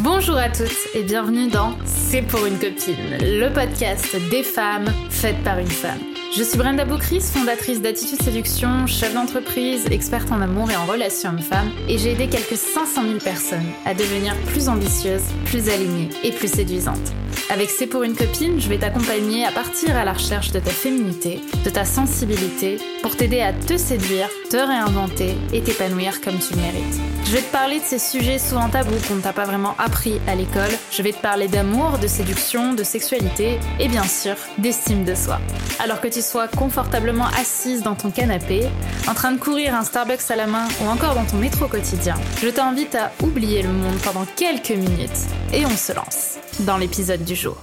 Bonjour à toutes et bienvenue dans C'est pour une copine, le podcast des femmes faites par une femme. Je suis Brenda Boucris, fondatrice d'Attitude Séduction, chef d'entreprise, experte en amour et en relations hommes-femmes, et j'ai aidé quelques 500 000 personnes à devenir plus ambitieuses, plus alignées et plus séduisantes. Avec C'est pour une copine, je vais t'accompagner à partir à la recherche de ta féminité, de ta sensibilité, pour t'aider à te séduire, te réinventer et t'épanouir comme tu le mérites. Je vais te parler de ces sujets souvent tabous qu'on ne t'a pas vraiment appris à l'école. Je vais te parler d'amour, de séduction, de sexualité et bien sûr d'estime de soi. Alors que tu sois confortablement assise dans ton canapé, en train de courir un Starbucks à la main ou encore dans ton métro quotidien, je t'invite à oublier le monde pendant quelques minutes et on se lance dans l'épisode du jour.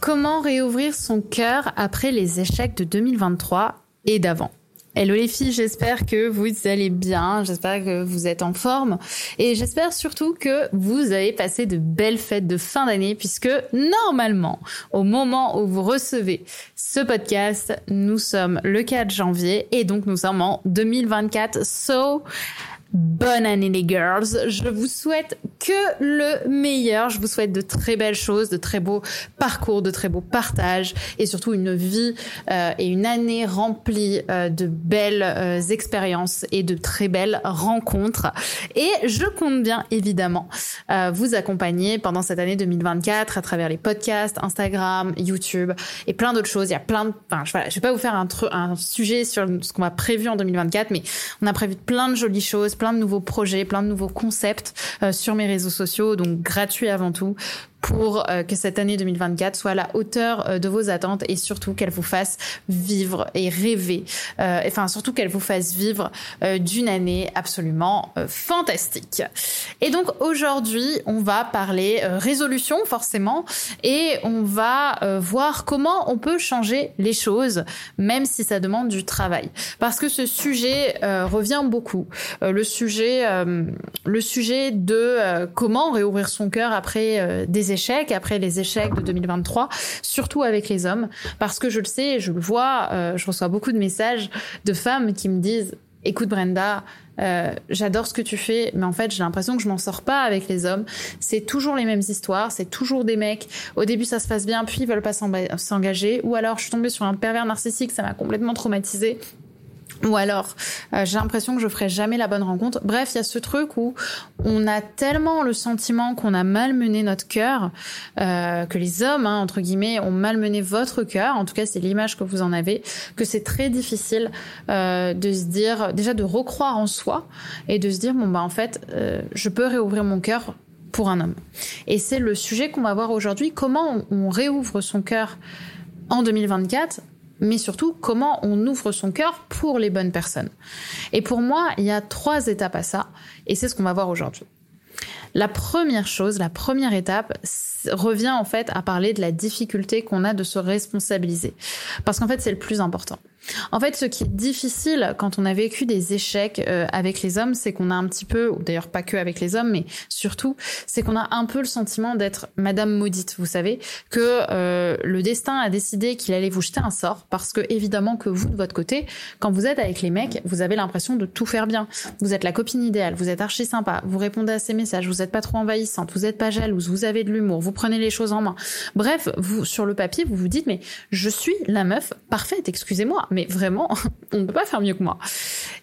Comment réouvrir son cœur après les échecs de 2023 et d'avant? Hello les filles, j'espère que vous allez bien, j'espère que vous êtes en forme et j'espère surtout que vous avez passé de belles fêtes de fin d'année puisque normalement, au moment où vous recevez ce podcast, nous sommes le 4 janvier et donc nous sommes en 2024. So, Bonne année les girls. Je vous souhaite que le meilleur. Je vous souhaite de très belles choses, de très beaux parcours, de très beaux partages et surtout une vie euh, et une année remplie euh, de belles euh, expériences et de très belles rencontres. Et je compte bien évidemment vous accompagner pendant cette année 2024 à travers les podcasts, Instagram, YouTube et plein d'autres choses. Il y a plein de... Enfin, je, je vais pas vous faire un, un sujet sur ce qu'on a prévu en 2024, mais on a prévu plein de jolies choses plein de nouveaux projets, plein de nouveaux concepts euh, sur mes réseaux sociaux, donc gratuit avant tout pour euh, que cette année 2024 soit à la hauteur euh, de vos attentes et surtout qu'elle vous fasse vivre et rêver, euh, enfin surtout qu'elle vous fasse vivre d'une année absolument fantastique. Et donc aujourd'hui, on va parler résolution forcément et on va voir comment on peut changer les choses même si ça demande du travail. Parce que ce sujet revient beaucoup. le sujet le sujet de comment réouvrir son cœur après des échecs, après les échecs de 2023, surtout avec les hommes, parce que je le sais, je le vois, euh, je reçois beaucoup de messages de femmes qui me disent écoute Brenda, euh, j'adore ce que tu fais, mais en fait j'ai l'impression que je m'en sors pas avec les hommes. C'est toujours les mêmes histoires, c'est toujours des mecs. Au début ça se passe bien, puis ils veulent pas s'engager, ou alors je suis tombée sur un pervers narcissique, ça m'a complètement traumatisée. Ou alors, euh, j'ai l'impression que je ferai jamais la bonne rencontre. Bref, il y a ce truc où on a tellement le sentiment qu'on a malmené notre cœur, euh, que les hommes, hein, entre guillemets, ont malmené votre cœur. En tout cas, c'est l'image que vous en avez, que c'est très difficile euh, de se dire, déjà de recroire en soi et de se dire, bon bah en fait, je peux réouvrir mon cœur pour un homme. Et c'est le sujet qu'on va voir aujourd'hui. Comment on réouvre son cœur en 2024 mais surtout comment on ouvre son cœur pour les bonnes personnes. Et pour moi, il y a trois étapes à ça, et c'est ce qu'on va voir aujourd'hui. La première chose, la première étape, revient en fait à parler de la difficulté qu'on a de se responsabiliser. Parce qu'en fait, c'est le plus important. En fait, ce qui est difficile quand on a vécu des échecs euh, avec les hommes, c'est qu'on a un petit peu, ou d'ailleurs pas que avec les hommes, mais surtout, c'est qu'on a un peu le sentiment d'être Madame maudite. Vous savez que euh, le destin a décidé qu'il allait vous jeter un sort, parce que évidemment que vous de votre côté, quand vous êtes avec les mecs, vous avez l'impression de tout faire bien. Vous êtes la copine idéale, vous êtes archi sympa, vous répondez à ses messages, vous êtes pas trop envahissante, vous êtes pas jalouse, vous avez de l'humour, vous prenez les choses en main. Bref, vous sur le papier, vous vous dites mais je suis la meuf parfaite, excusez-moi mais vraiment, on ne peut pas faire mieux que moi.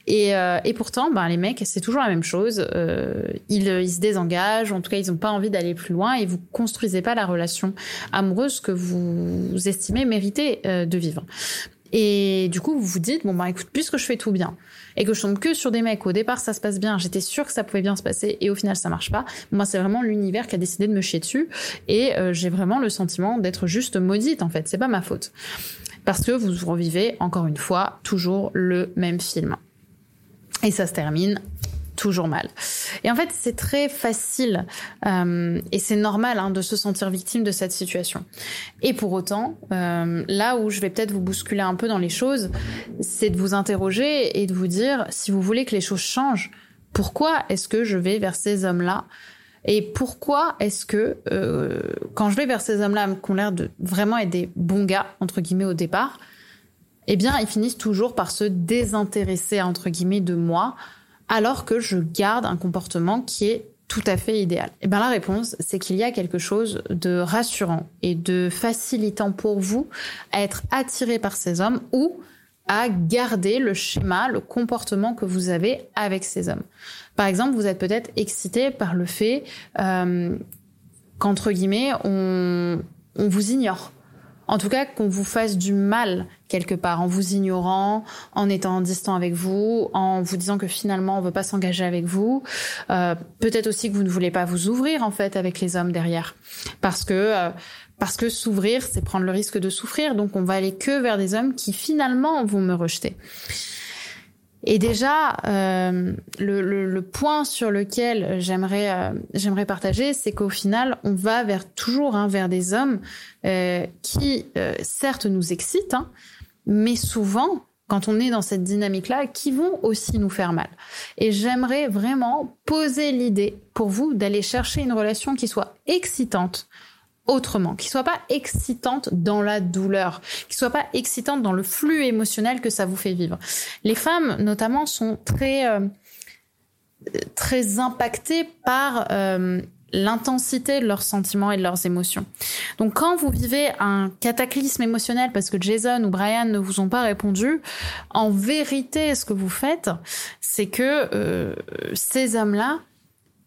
Et, euh, et pourtant, ben, les mecs, c'est toujours la même chose. Euh, ils, ils, se désengagent, en tout cas, ils n'ont pas envie d'aller plus loin et vous construisez pas la relation amoureuse que vous estimez mériter euh, de vivre. Et du coup, vous vous dites, bon, bah écoute, puisque je fais tout bien, et que je tombe que sur des mecs, au départ ça se passe bien, j'étais sûre que ça pouvait bien se passer, et au final ça marche pas, moi c'est vraiment l'univers qui a décidé de me chier dessus, et euh, j'ai vraiment le sentiment d'être juste maudite en fait, c'est pas ma faute parce que vous revivez encore une fois toujours le même film. Et ça se termine toujours mal. Et en fait, c'est très facile euh, et c'est normal hein, de se sentir victime de cette situation. Et pour autant, euh, là où je vais peut-être vous bousculer un peu dans les choses, c'est de vous interroger et de vous dire, si vous voulez que les choses changent, pourquoi est-ce que je vais vers ces hommes-là et pourquoi est-ce que euh, quand je vais vers ces hommes-là qui ont l'air de vraiment être des bons gars entre guillemets au départ, eh bien ils finissent toujours par se désintéresser entre guillemets de moi, alors que je garde un comportement qui est tout à fait idéal Eh bien la réponse, c'est qu'il y a quelque chose de rassurant et de facilitant pour vous à être attiré par ces hommes ou à garder le schéma, le comportement que vous avez avec ces hommes. Par exemple, vous êtes peut-être excité par le fait euh, qu'entre guillemets, on, on vous ignore. En tout cas, qu'on vous fasse du mal quelque part, en vous ignorant, en étant distant avec vous, en vous disant que finalement on veut pas s'engager avec vous. Euh, Peut-être aussi que vous ne voulez pas vous ouvrir en fait avec les hommes derrière, parce que euh, parce que s'ouvrir, c'est prendre le risque de souffrir. Donc on va aller que vers des hommes qui finalement vont me rejeter. Et déjà, euh, le, point sur lequel j'aimerais euh, j'aimerais partager, c'est qu'au final, on va vers toujours hein, vers des hommes euh, qui, certes, nous excitent, hein, mais souvent, quand on est dans cette dynamique-là, qui vont aussi nous faire mal. Et j'aimerais vraiment poser l'idée pour vous d'aller chercher une relation qui soit excitante, autrement, qui soit pas excitante dans la douleur, qui soit pas excitante dans le flux émotionnel que ça vous fait vivre. Les femmes, notamment, sont très euh, très impactées par euh, l'intensité de leurs sentiments et de leurs émotions. Donc quand vous vivez un cataclysme émotionnel parce que Jason ou Brian ne vous ont pas répondu, en vérité, ce que vous faites, c'est que euh, ces hommes-là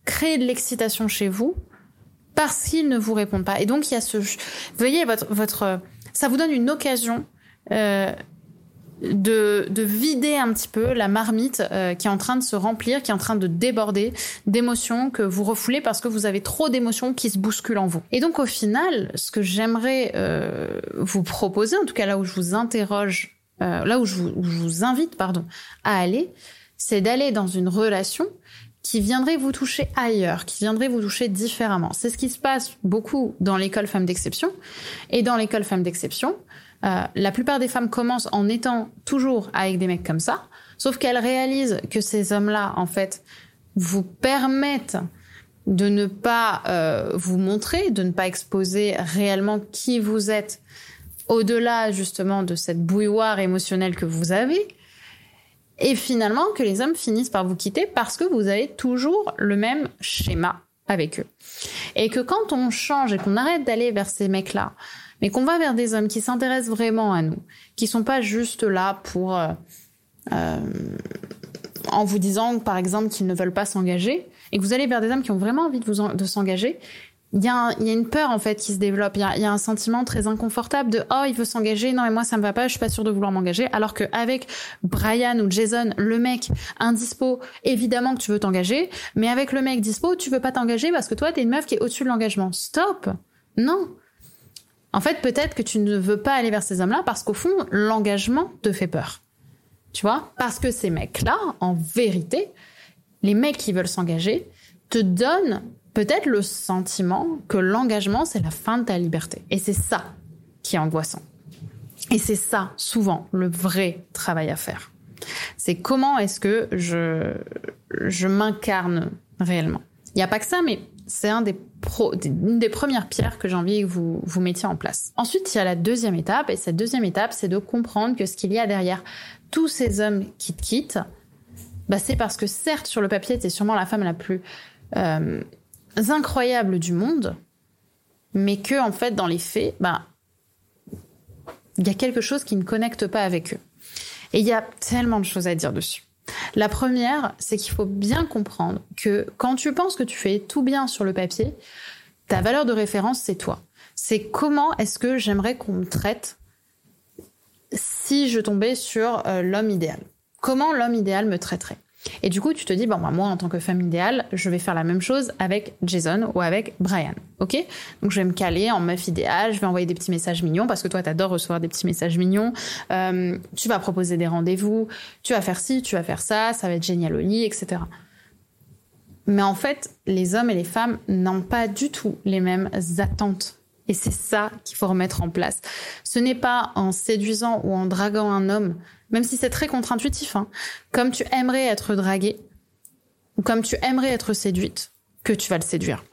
créent de l'excitation chez vous parce qu'ils ne vous répondent pas. Et donc il y a ce, voyez votre votre, ça vous donne une occasion. Euh, de, de, vider un petit peu la marmite euh, qui est en train de se remplir, qui est en train de déborder d'émotions que vous refoulez parce que vous avez trop d'émotions qui se bousculent en vous. Et donc au final, ce que j'aimerais euh, vous proposer, en tout cas là où je vous interroge, euh, là où je, vous, où je vous invite, pardon, à aller, c'est d'aller dans une relation qui viendrait vous toucher ailleurs, qui viendrait vous toucher différemment. C'est ce qui se passe beaucoup dans l'école femmes d'exception. Et dans l'école femmes d'exception, euh, la plupart des femmes commencent en étant toujours avec des mecs comme ça, sauf qu'elles réalisent que ces hommes-là, en fait, vous permettent de ne pas euh, vous montrer, de ne pas exposer réellement qui vous êtes au-delà justement de cette bouilloire émotionnelle que vous avez, et finalement que les hommes finissent par vous quitter parce que vous avez toujours le même schéma avec eux. Et que quand on change et qu'on arrête d'aller vers ces mecs-là, mais qu'on va vers des hommes qui s'intéressent vraiment à nous, qui sont pas juste là pour euh, euh, en vous disant par exemple qu'ils ne veulent pas s'engager, et que vous allez vers des hommes qui ont vraiment envie de s'engager, il y, a y a une peur en fait qui se développe. Il y a, y a un sentiment très inconfortable de oh il veut s'engager, non mais moi ça me va pas, je suis pas sûre de vouloir m'engager. Alors que avec Brian ou Jason, le mec indispo, évidemment que tu veux t'engager, mais avec le mec dispo, tu veux pas t'engager parce que toi t'es une meuf qui est au-dessus de l'engagement. Stop, non. En fait, peut-être que tu ne veux pas aller vers ces hommes-là parce qu'au fond, l'engagement te fait peur. Tu vois? Parce que ces mecs-là, en vérité, les mecs qui veulent s'engager, te donnent peut-être le sentiment que l'engagement, c'est la fin de ta liberté. Et c'est ça qui est angoissant. Et c'est ça, souvent, le vrai travail à faire. C'est comment est-ce que je, je m'incarne réellement. Il n'y a pas que ça, mais c'est un des une des premières pierres que j'ai envie que vous, vous mettiez en place. Ensuite, il y a la deuxième étape, et cette deuxième étape, c'est de comprendre que ce qu'il y a derrière tous ces hommes qui te quittent, bah, c'est parce que certes, sur le papier, tu es sûrement la femme la plus euh, incroyables du monde, mais que en fait dans les faits, bah il y a quelque chose qui ne connecte pas avec eux. Et il y a tellement de choses à dire dessus. La première, c'est qu'il faut bien comprendre que quand tu penses que tu fais tout bien sur le papier, ta valeur de référence, c'est toi. C'est comment est-ce que j'aimerais qu'on me traite si je tombais sur euh, l'homme idéal. Comment l'homme idéal me traiterait et du coup, tu te dis, bon, bah, moi, en tant que femme idéale, je vais faire la même chose avec Jason ou avec Brian. OK? Donc, je vais me caler en meuf idéale, je vais envoyer des petits messages mignons parce que toi, t'adores recevoir des petits messages mignons. Euh, tu vas proposer des rendez-vous, tu vas faire ci, tu vas faire ça, ça va être génial au lit, etc. Mais en fait, les hommes et les femmes n'ont pas du tout les mêmes attentes et c'est ça qu'il faut remettre en place. Ce n'est pas en séduisant ou en draguant un homme, même si c'est très contre-intuitif, hein, comme tu aimerais être draguée ou comme tu aimerais être séduite, que tu vas le séduire.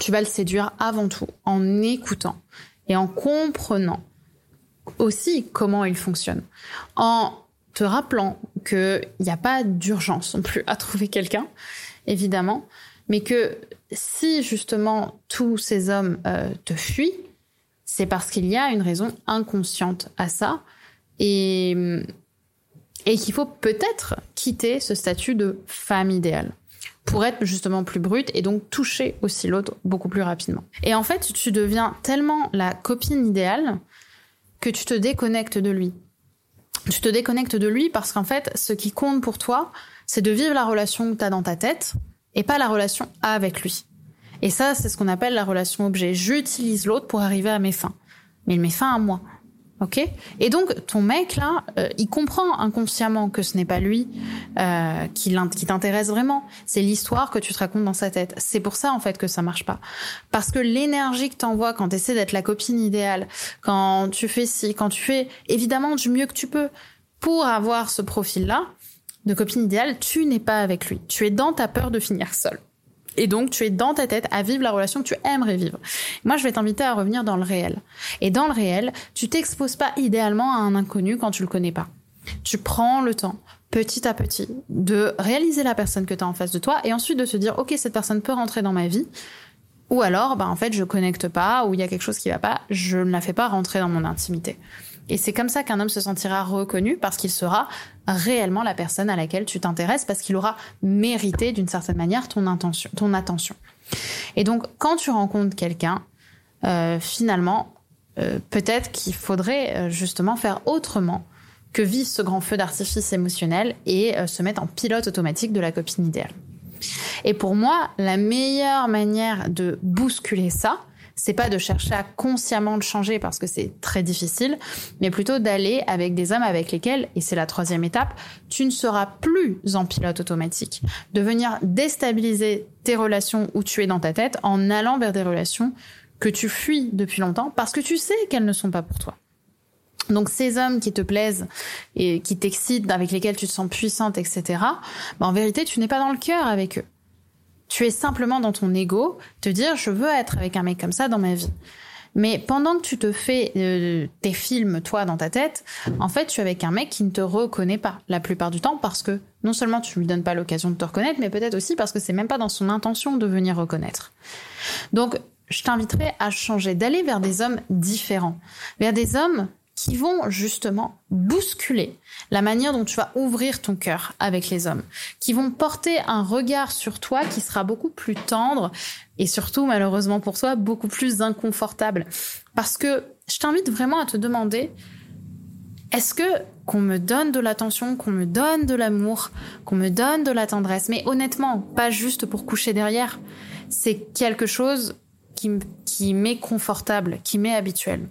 Tu vas le séduire avant tout en écoutant et en comprenant aussi comment il fonctionne. En te rappelant qu'il n'y a pas d'urgence non plus à trouver quelqu'un, évidemment, mais que si justement tous ces hommes euh, te fuient, c'est parce qu'il y a une raison inconsciente à ça et, et qu'il faut peut-être quitter ce statut de femme idéale pour être justement plus brute et donc toucher aussi l'autre beaucoup plus rapidement. Et en fait, tu deviens tellement la copine idéale que tu te déconnectes de lui. Tu te déconnectes de lui parce qu'en fait, ce qui compte pour toi, c'est de vivre la relation que tu as dans ta tête et pas la relation avec lui. Et ça, c'est ce qu'on appelle la relation objet. J'utilise l'autre pour arriver à mes fins. Mais il met fin à moi. Ok? Et donc, ton mec, là, euh, il comprend inconsciemment que ce n'est pas lui euh, qui, qui t'intéresse vraiment. C'est l'histoire que tu te racontes dans sa tête. C'est pour ça, en fait, que ça marche pas. Parce que l'énergie que t'envoies quand t'essaies d'être la copine idéale, quand tu fais ci, quand tu fais évidemment du mieux que tu peux pour avoir ce profil-là de copine idéale, tu n'es pas avec lui. Tu es dans ta peur de finir seule. Et donc, tu es dans ta tête à vivre la relation que tu aimerais vivre. Moi, je vais t'inviter à revenir dans le réel. Et dans le réel, tu t'exposes pas idéalement à un inconnu quand tu le connais pas. Tu prends le temps, petit à petit, de réaliser la personne que tu as en face de toi et ensuite de te dire, OK, cette personne peut rentrer dans ma vie. Ou alors, bah, en fait, je connecte pas, ou il y a quelque chose qui va pas, je ne la fais pas rentrer dans mon intimité. Et c'est comme ça qu'un homme se sentira reconnu parce qu'il sera réellement la personne à laquelle tu t'intéresses parce qu'il aura mérité d'une certaine manière ton, intention, ton attention. Et donc, quand tu rencontres quelqu'un, euh, finalement, euh, peut-être qu'il faudrait euh, justement faire autrement que vivre ce grand feu d'artifice émotionnel et se mettre en pilote automatique de la copine idéale. Et pour moi, la meilleure manière de bousculer ça, c'est pas de chercher à consciemment le changer parce que c'est très difficile, mais plutôt d'aller avec des hommes avec lesquels, et c'est la troisième étape, tu ne seras plus en pilote automatique. De venir déstabiliser tes relations où tu es dans ta tête en allant vers des relations que tu fuis depuis longtemps parce que tu sais qu'elles ne sont pas pour toi. Donc ces hommes qui te plaisent et qui t'excitent, avec lesquels tu te sens puissante, etc., bah, en vérité, tu n'es pas dans le cœur avec eux. Tu es simplement dans ton ego, te dire je veux être avec un mec comme ça dans ma vie. Mais pendant que tu te fais euh, tes films, toi, dans ta tête, en fait, tu es avec un mec qui ne te reconnaît pas la plupart du temps parce que non seulement tu lui donnes pas l'occasion de te reconnaître, mais peut-être aussi parce que c'est même pas dans son intention de venir reconnaître. Donc, je t'inviterai à changer, d'aller vers des hommes différents, vers des hommes qui vont justement bousculer la manière dont tu vas ouvrir ton cœur avec les hommes, qui vont porter un regard sur toi qui sera beaucoup plus tendre et surtout, malheureusement pour toi, beaucoup plus inconfortable. Parce que je t'invite vraiment à te demander, est-ce que qu'on me donne de l'attention, qu'on me donne de l'amour, qu'on me donne de la tendresse, mais honnêtement, pas juste pour coucher derrière, c'est quelque chose qui, qui m'est confortable, qui m'est habituel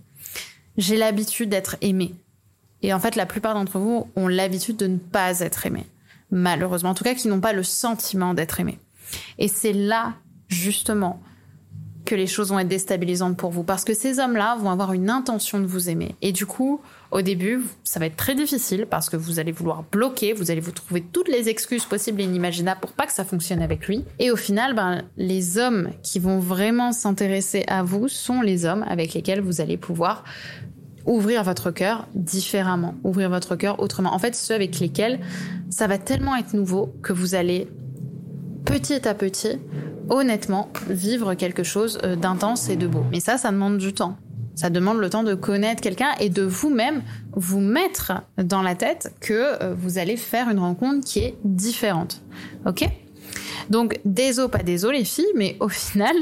j'ai l'habitude d'être aimée. Et en fait, la plupart d'entre vous ont l'habitude de ne pas être aimés. Malheureusement. En tout cas, qui n'ont pas le sentiment d'être aimés. Et c'est là, justement, que les choses vont être déstabilisantes pour vous. Parce que ces hommes-là vont avoir une intention de vous aimer. Et du coup, au début, ça va être très difficile parce que vous allez vouloir bloquer, vous allez vous trouver toutes les excuses possibles et inimaginables pour pas que ça fonctionne avec lui. Et au final, ben, les hommes qui vont vraiment s'intéresser à vous sont les hommes avec lesquels vous allez pouvoir ouvrir votre cœur différemment, ouvrir votre cœur autrement. En fait, ceux avec lesquels ça va tellement être nouveau que vous allez petit à petit, honnêtement, vivre quelque chose euh, d'intense et de beau. Mais ça, ça demande du temps. Ça demande le temps de connaître quelqu'un et de vous-même vous mettre dans la tête que euh, vous allez faire une rencontre qui est différente. Ok? Donc, désolé, pas désolé les filles, mais au final,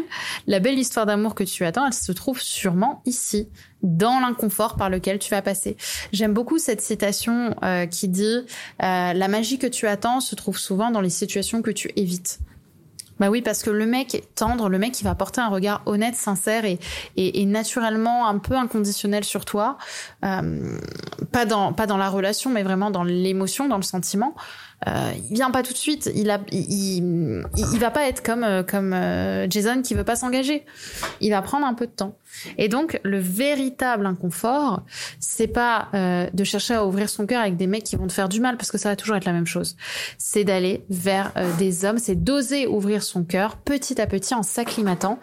la belle histoire d'amour que tu attends, elle se trouve sûrement ici, dans l'inconfort par lequel tu vas passer. J'aime beaucoup cette citation euh, qui dit La magie que tu attends se trouve souvent dans les situations que tu évites. Bah oui, parce que le mec est tendre, le mec il va porter un regard honnête, sincère et, et, naturellement un peu inconditionnel sur toi, euh, pas dans pas dans la relation, mais vraiment dans l'émotion, dans le sentiment euh, il vient pas tout de suite. Il a, il, il, va pas être comme euh, comme euh, Jason qui veut pas s'engager. Il va prendre un peu de temps. Et donc le véritable inconfort, c'est pas euh, de chercher à ouvrir son cœur avec des mecs qui vont te faire du mal parce que ça va toujours être la même chose. C'est d'aller vers des hommes, c'est d'oser ouvrir son cœur petit à petit en s'acclimatant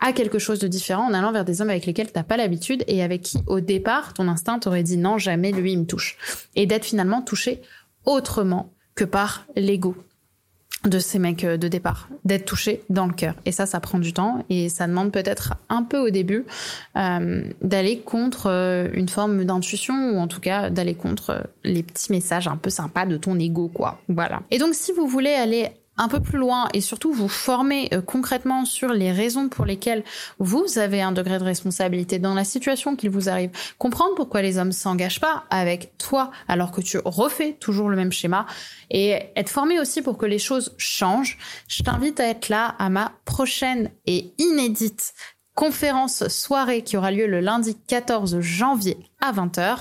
à quelque chose de différent, en allant vers des hommes avec lesquels t'as pas l'habitude et avec qui au départ ton instinct t'aurait dit non jamais lui il me touche et d'être finalement touché autrement que par l'ego. de ces mecs euh, de départ, d'être touché dans le cœur. Et ça, ça prend du temps et ça demande peut-être un peu au début euh, d'aller contre euh, une forme d'intuition ou en tout cas d'aller contre les petits messages un peu sympas de ton ego, quoi. Voilà. Et donc, si vous voulez aller un peu plus loin et surtout vous former euh, concrètement sur les raisons pour lesquelles vous avez un degré de responsabilité dans la situation qui vous arrive, comprendre pourquoi les hommes s'engagent pas avec toi alors que tu refais toujours le même schéma et être formé aussi pour que les choses changent, je t'invite à être là à ma prochaine et inédite conférence soirée qui aura lieu le lundi 14 janvier à 20h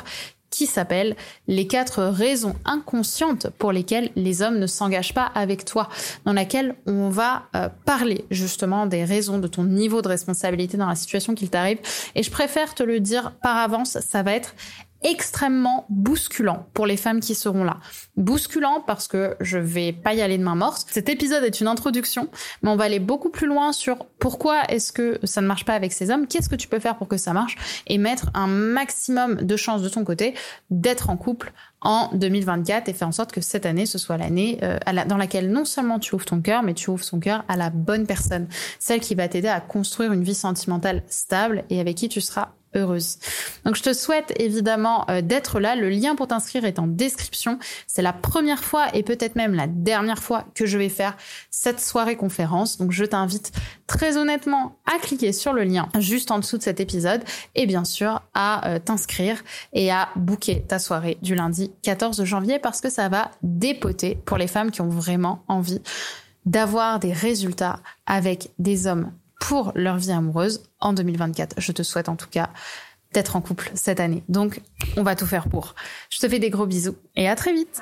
qui s'appelle Les quatre raisons inconscientes pour lesquelles les hommes ne s'engagent pas avec toi, dans laquelle on va euh, parler justement des raisons de ton niveau de responsabilité dans la situation qu'il t'arrive. Et je préfère te le dire par avance, ça va être extrêmement bousculant pour les femmes qui seront là. Bousculant parce que je vais pas y aller de main morte. Cet épisode est une introduction, mais on va aller beaucoup plus loin sur pourquoi est-ce que ça ne marche pas avec ces hommes, qu'est-ce que tu peux faire pour que ça marche et mettre un maximum de chances de ton côté d'être en couple en 2024 et faire en sorte que cette année ce soit l'année euh, dans laquelle non seulement tu ouvres ton cœur, mais tu ouvres ton cœur à la bonne personne, celle qui va t'aider à construire une vie sentimentale stable et avec qui tu seras heureuse. Donc je te souhaite évidemment euh, d'être là. Le lien pour t'inscrire est en description. C'est la première fois et peut-être même la dernière fois que je vais faire cette soirée conférence. Donc je t'invite très honnêtement à cliquer sur le lien juste en dessous de cet épisode et bien sûr à euh, t'inscrire et à booker ta soirée du lundi 14 janvier parce que ça va dépoter pour les femmes qui ont vraiment envie d'avoir des résultats avec des hommes pour leur vie amoureuse en 2024. Je te souhaite en tout cas d'être en couple cette année. Donc, on va tout faire pour. Je te fais des gros bisous et à très vite.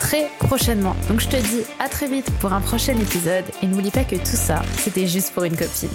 très prochainement. Donc je te dis à très vite pour un prochain épisode et n'oublie pas que tout ça, c'était juste pour une copine.